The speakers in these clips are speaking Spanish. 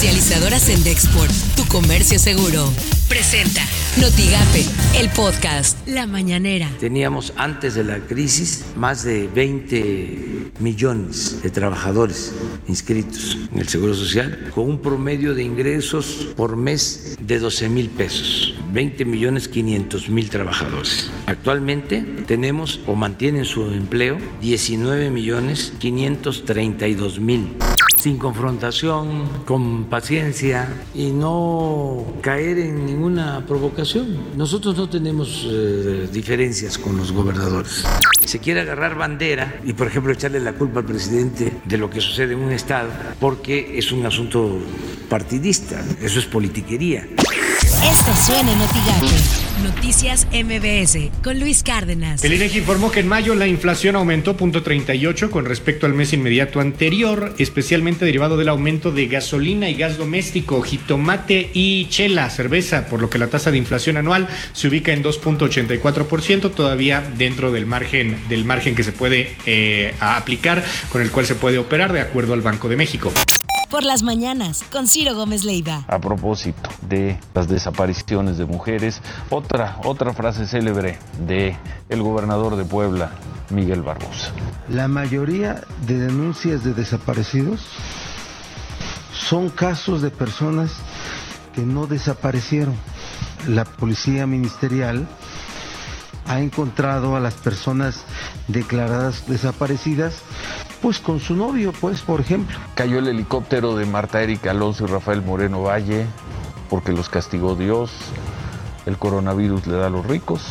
Comercializadoras en Dexport, tu comercio seguro. Presenta Notigape, el podcast La Mañanera. Teníamos antes de la crisis más de 20 millones de trabajadores inscritos en el Seguro Social, con un promedio de ingresos por mes de 12 mil pesos. 20 millones 500 mil trabajadores. Actualmente tenemos o mantienen su empleo 19 millones 532 mil sin confrontación, con paciencia y no caer en ninguna provocación. Nosotros no tenemos eh, diferencias con los gobernadores. Se quiere agarrar bandera y, por ejemplo, echarle la culpa al presidente de lo que sucede en un Estado porque es un asunto partidista, eso es politiquería. Esto suena en Noticias MBS con Luis Cárdenas. El INEGI informó que en mayo la inflación aumentó 0.38 con respecto al mes inmediato anterior, especialmente derivado del aumento de gasolina y gas doméstico, jitomate y chela, cerveza, por lo que la tasa de inflación anual se ubica en 2.84%, todavía dentro del margen del margen que se puede eh, aplicar, con el cual se puede operar de acuerdo al Banco de México por las mañanas con Ciro Gómez Leiva. A propósito de las desapariciones de mujeres, otra otra frase célebre de el gobernador de Puebla, Miguel Barbosa. La mayoría de denuncias de desaparecidos son casos de personas que no desaparecieron. La policía ministerial ha encontrado a las personas declaradas desaparecidas pues con su novio, pues, por ejemplo. Cayó el helicóptero de Marta Erika Alonso y Rafael Moreno Valle porque los castigó Dios. El coronavirus le da a los ricos.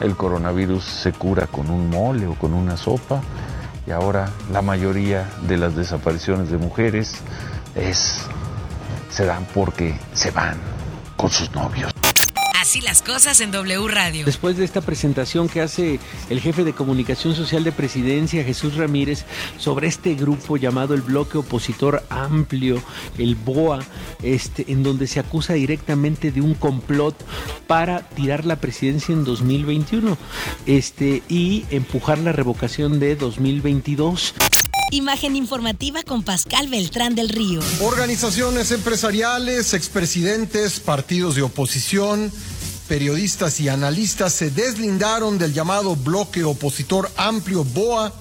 El coronavirus se cura con un mole o con una sopa. Y ahora la mayoría de las desapariciones de mujeres es se dan porque se van con sus novios. Así las cosas en W Radio. Después de esta presentación que hace el jefe de comunicación social de presidencia, Jesús Ramírez, sobre este grupo llamado el Bloque Opositor Amplio, el BOA, este, en donde se acusa directamente de un complot para tirar la presidencia en 2021 este, y empujar la revocación de 2022. Imagen informativa con Pascal Beltrán del Río. Organizaciones empresariales, expresidentes, partidos de oposición, periodistas y analistas se deslindaron del llamado bloque opositor amplio BOA,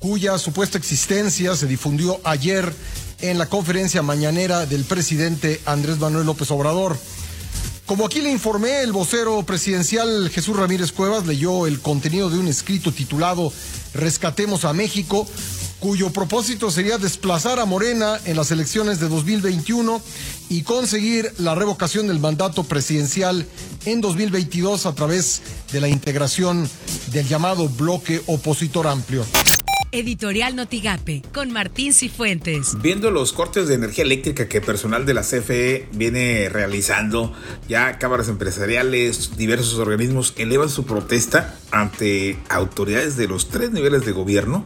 cuya supuesta existencia se difundió ayer en la conferencia mañanera del presidente Andrés Manuel López Obrador. Como aquí le informé, el vocero presidencial Jesús Ramírez Cuevas leyó el contenido de un escrito titulado Rescatemos a México, cuyo propósito sería desplazar a Morena en las elecciones de 2021 y conseguir la revocación del mandato presidencial en 2022 a través de la integración del llamado bloque opositor amplio. Editorial Notigape con Martín Cifuentes. Viendo los cortes de energía eléctrica que personal de la CFE viene realizando, ya cámaras empresariales, diversos organismos elevan su protesta ante autoridades de los tres niveles de gobierno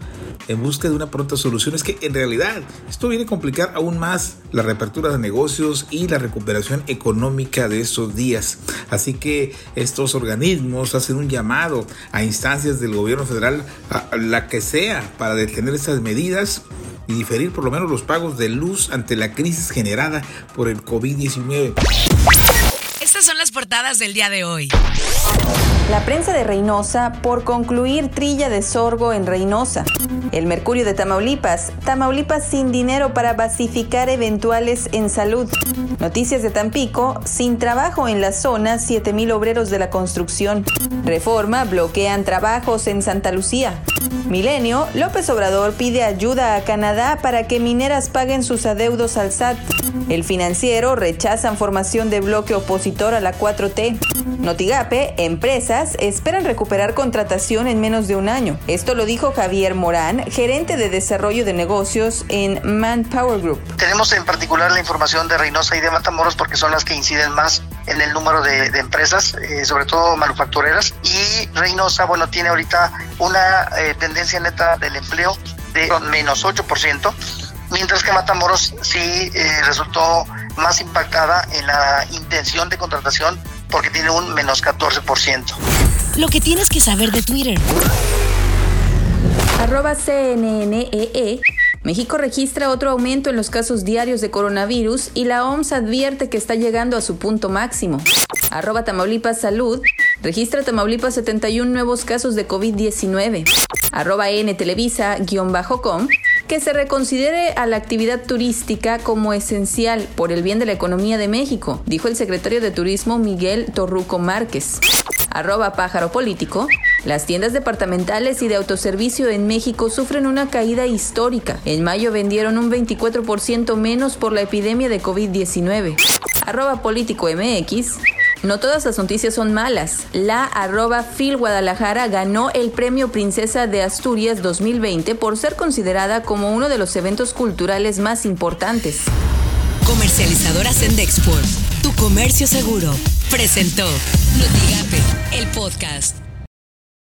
en busca de una pronta solución. Es que en realidad esto viene a complicar aún más la reapertura de negocios y la recuperación económica de estos días. Así que estos organismos hacen un llamado a instancias del gobierno federal, a la que sea, para detener estas medidas y diferir por lo menos los pagos de luz ante la crisis generada por el COVID-19. Estas son las portadas del día de hoy. La prensa de Reynosa por concluir trilla de sorgo en Reynosa. El Mercurio de Tamaulipas. Tamaulipas sin dinero para basificar eventuales en salud. Noticias de Tampico. Sin trabajo en la zona, 7.000 obreros de la construcción. Reforma. Bloquean trabajos en Santa Lucía. Milenio. López Obrador pide ayuda a Canadá para que mineras paguen sus adeudos al SAT. El financiero rechazan formación de bloque opositor a la 4T. Notigape, empresas esperan recuperar contratación en menos de un año. Esto lo dijo Javier Morán, gerente de desarrollo de negocios en Manpower Group. Tenemos en particular la información de Reynosa y de Matamoros porque son las que inciden más en el número de, empresas, eh, sobre todo manufactureras. Y Reynosa, bueno, tiene ahorita una eh, tendencia neta del empleo de menos 8%, mientras que Matamoros sí eh, resultó más impactada en la intención de contratación porque tiene un menos 14%. Lo que tienes que saber de Twitter. Arroba CNNEE México registra otro aumento en los casos diarios de coronavirus y la OMS advierte que está llegando a su punto máximo. Arroba Tamaulipas Salud. Registra Tamaulipas 71 nuevos casos de COVID-19. Arroba N Televisa-com que se reconsidere a la actividad turística como esencial por el bien de la economía de México, dijo el secretario de Turismo Miguel Torruco Márquez. Arroba pájaro político. Las tiendas departamentales y de autoservicio en México sufren una caída histórica. En mayo vendieron un 24% menos por la epidemia de COVID-19. Arroba político MX. No todas las noticias son malas. La arroba Phil Guadalajara ganó el premio Princesa de Asturias 2020 por ser considerada como uno de los eventos culturales más importantes. Comercializadora Sendexport, tu comercio seguro, presentó Notigape, el podcast.